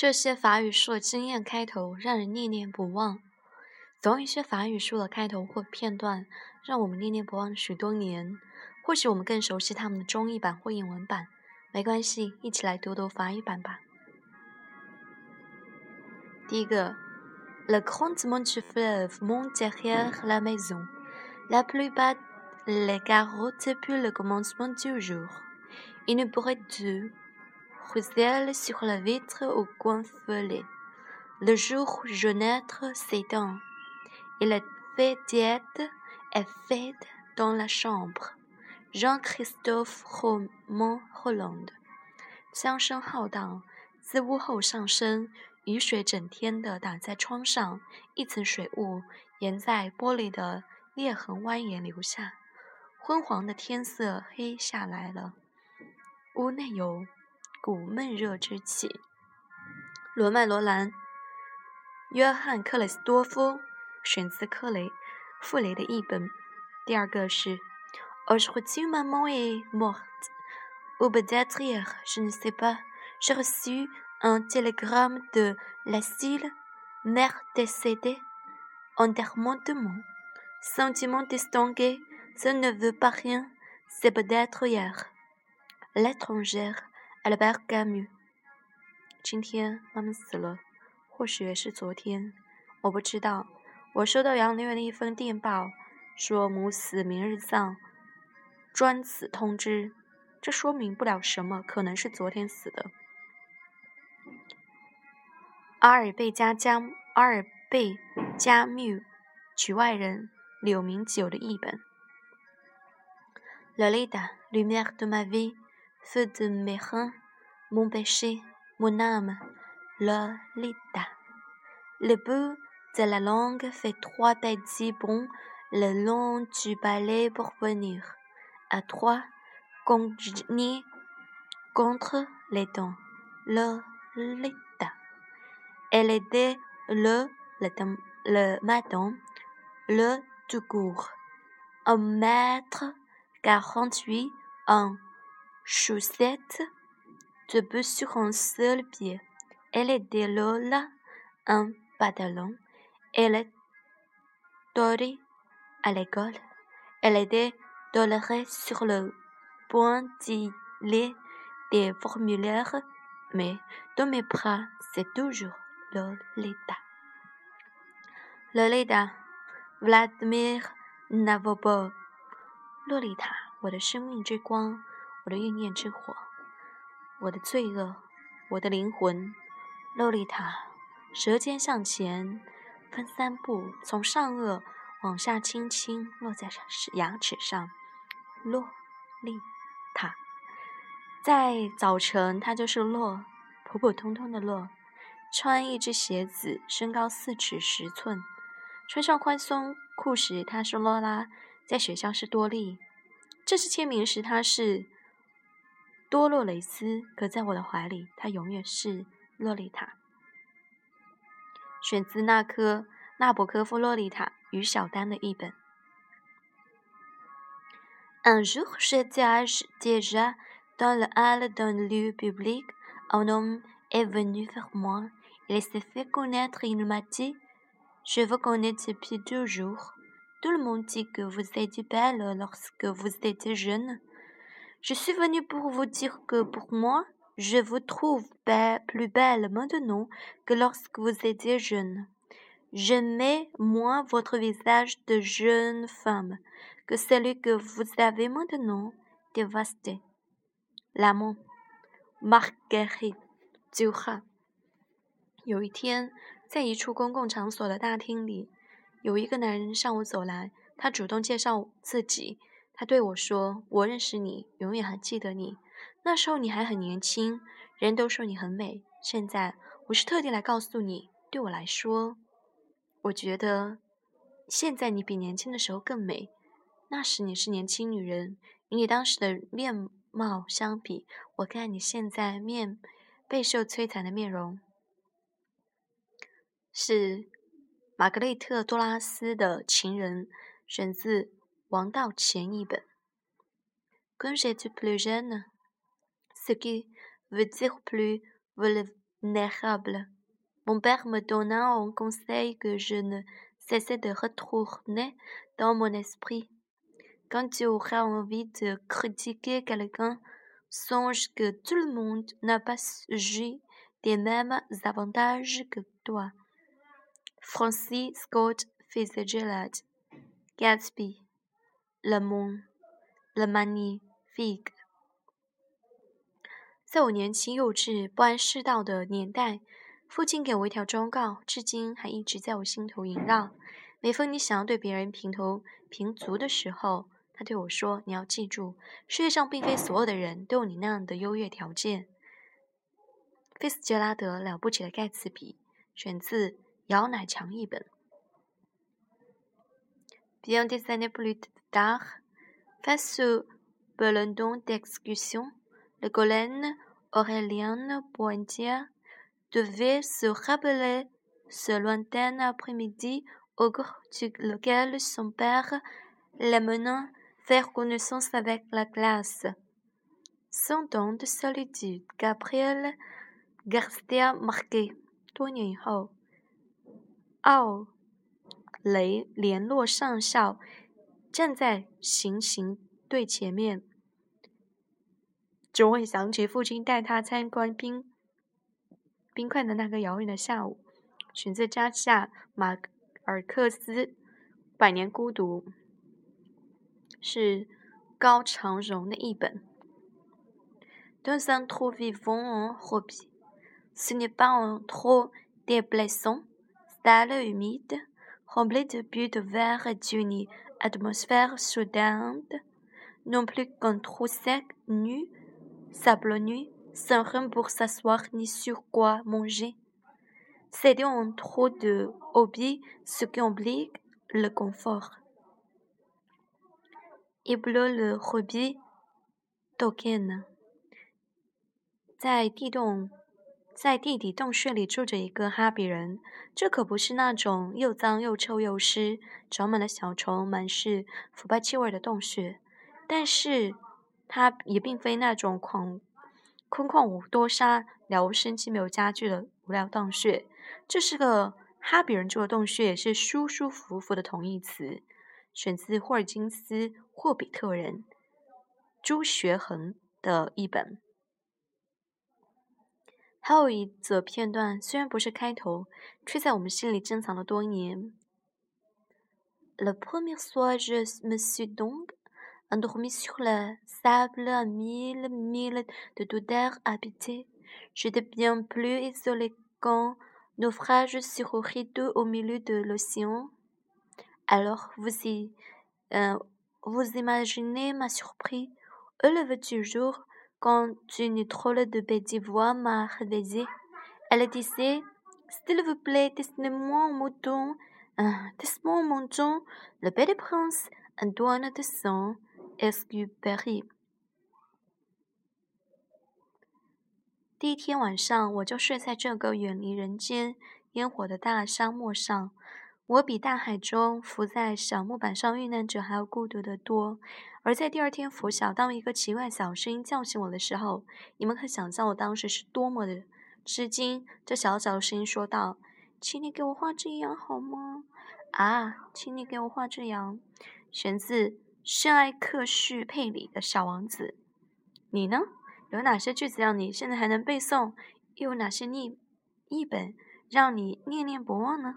这些法语书的惊艳开头让人念念不忘，总有一些法语书的开头或片段让我们念念不忘许多年。或许我们更熟悉他们的中译版或英文版，没关系，一起来读读法语版吧。第一个，Le grand monde fleuve monte derrière la maison. La pluie bat les carreaux depuis le commencement du jour. Il ne pourrait de ruisseler sur la vitre au coin fêlé. Le jour jaunâtre s'éteint, et la fête est faite dans la chambre. Jean-Christophe Roman Holland。枪声浩荡，自屋后上升，雨水整天的打在窗上，一层水雾沿在玻璃的裂痕蜿蜒流下，昏黄的天色黑下来了。屋内有股闷热之气。罗曼·罗兰，约翰·克雷斯多夫，选自克雷·傅雷的译本。第二个是。Aujourd'hui, maman est morte. Ou peut-être hier, je ne sais pas. J'ai reçu un télégramme de l'asile, mère décédée, enterrement de mon. Sentiment distingué, ça ne veut pas rien, c'est peut-être hier. L'étrangère, Albert Camus. 今天妈妈死了，或许也是昨天，我不知道。我收到杨丽媛的一封电报，说母死，明日葬。专此通知，这说明不了什么，可能是昨天死的。阿尔贝加加阿尔贝加缪，局外人，柳明九的译本。Lolita, lumière de ma vie, feu de mes reins, mon péché, mon âme, Lolita. Le bout de la langue fait trois petits bonds le long du balai pour venir. à trois congénies contre les dents. Le l'état. Elle était le, le, le madame, le tout court. Un mètre quarante-huit en chaussettes, debout sur un seul pied. Elle était là, un pantalon. Elle est à l'école. Elle était Doloré sur le point d'y des formulaires, mais dans mes bras, c'est toujours Lolita. Lolita, Vladimir Nabokov. Lolita，我的生命之光， 我的欲念之火，我的罪恶，我的灵魂。洛丽塔，舌尖向前分三步，从上颚往下轻轻落在牙齿上。洛丽塔，在早晨，她就是洛，普普通通的洛，穿一只鞋子，身高四尺十寸，穿上宽松裤时，她是洛拉，在学校是多莉，这是签名时，她是多洛雷斯，可在我的怀里，她永远是洛丽塔。选自那科纳博科夫《洛丽塔与小丹》的译本。Un jour, j'étais déjà dans le hall d'un lieu public. Un homme est venu vers moi. Il s'est fait connaître. Il m'a dit Je vous connais depuis deux jours. Tout le monde dit que vous étiez belle lorsque vous étiez jeune. Je suis venu pour vous dire que pour moi, je vous trouve plus belle maintenant que lorsque vous étiez jeune. J'aimais moins votre visage de jeune femme que celui que vous avez maintenant dévasté. L'amant, Marguerite Duras。有一天，在一处公共场所的大厅里，有一个男人向我走来。他主动介绍自己。 他对我说：“我认识你，永远还记得你。那时候你还很年轻，人都说你很美。现在，我是特地来告诉你，对我来说，我觉得现在你比年轻的时候更美。”那时你是年轻女人，与你当时的面貌相比，我看你现在面备受摧残的面容，是玛格丽特·多拉斯的情人，选自王道前一本。Quand j'étais plus jeune, ce qui veut dire plus vulnérable. Mon père me donna un conseil que je ne cessais de retourner dans mon esprit. Quand tu auras envie de critiquer quelqu'un, songe que tout le monde n'a pas eu des mêmes avantages que toi. Francis Scott Fitzgerald, Gatsby, Lemon, Le Mani, Fig。在我年轻幼稚、不谙世道的年代，父亲给我一条忠告，至今还一直在我心头萦绕。每逢你想要对别人评头评足的时候，他对我说：“你要记住，世界上并非所有的人都有你那样的优越条件。”菲斯杰拉德《了不起的盖茨比》选自姚乃强译本。Bien des années plus tard, face au ballon d'exécution, le colonel Aurélien Pointier devait se rappeler ce lointain après-midi au cours duquel son père l'amenant faire connaissance avec la classe. Son don de solitude, Gabriel Garcia Marquez，多年以后，奥雷联络上校 站在行刑队前面。总会想起父亲带他参观冰冰块的那个遥远的下午。选自加夏马尔克斯《百年孤独》，是高长荣的译本。Dans un trop vivant en hobby, ce n'est pas un trop déplaisant salle humide, remplie de bulles de verre et d'une atmosphère soudaine, non plus qu'un trop sec, nu, sablonneux, sans rien pour s'asseoir ni sur quoi manger. C'est un trop de hobby, ce qui oblique le confort. Il bleut le hobby token. 在地洞， 在地底洞穴里住着一个哈比人。这可不是那种又脏又臭又湿、长满了小虫、满是腐败气味的洞穴，但是它也并非那种空空旷无多沙、了无生机、没有家具的无聊洞穴。这是个哈比人住的洞穴，也是舒舒服服的同义词。选自霍尔金斯·霍比特人朱学恒的译本。还有一则片段，虽然不是开头，却在我们心里珍藏了多年。Le premier soir, je me suis donc endormi sur le sable à mille milles de douteur habité. J'étais bien plus isolé qu'un naufrage sur un rideau au milieu de l'océan. Alors, vous, y, euh, vous imaginez ma surprise au lever du jour quand une drôle de petite voix m'a réveillé. Elle disait S'il vous plaît, dites-moi un mouton, euh, dites-moi un mouton, le petit prince, un douane de sang, Escupéry. 第一天晚上，我就睡在这个远离人间烟火的大沙漠上。 我比大海中浮在小木板上遇难者还要孤独得多。而在第二天拂晓，当一个奇怪小声音叫醒我的时候，你们可想象我当时是多么的吃惊。这小小的声音说道：“请你给我画只羊好吗？”啊，请你给我画只羊。选自圣埃克叙佩里的小王子。你呢？有哪些句子让你现在还能背诵？又有哪些译译本让你念念不忘呢？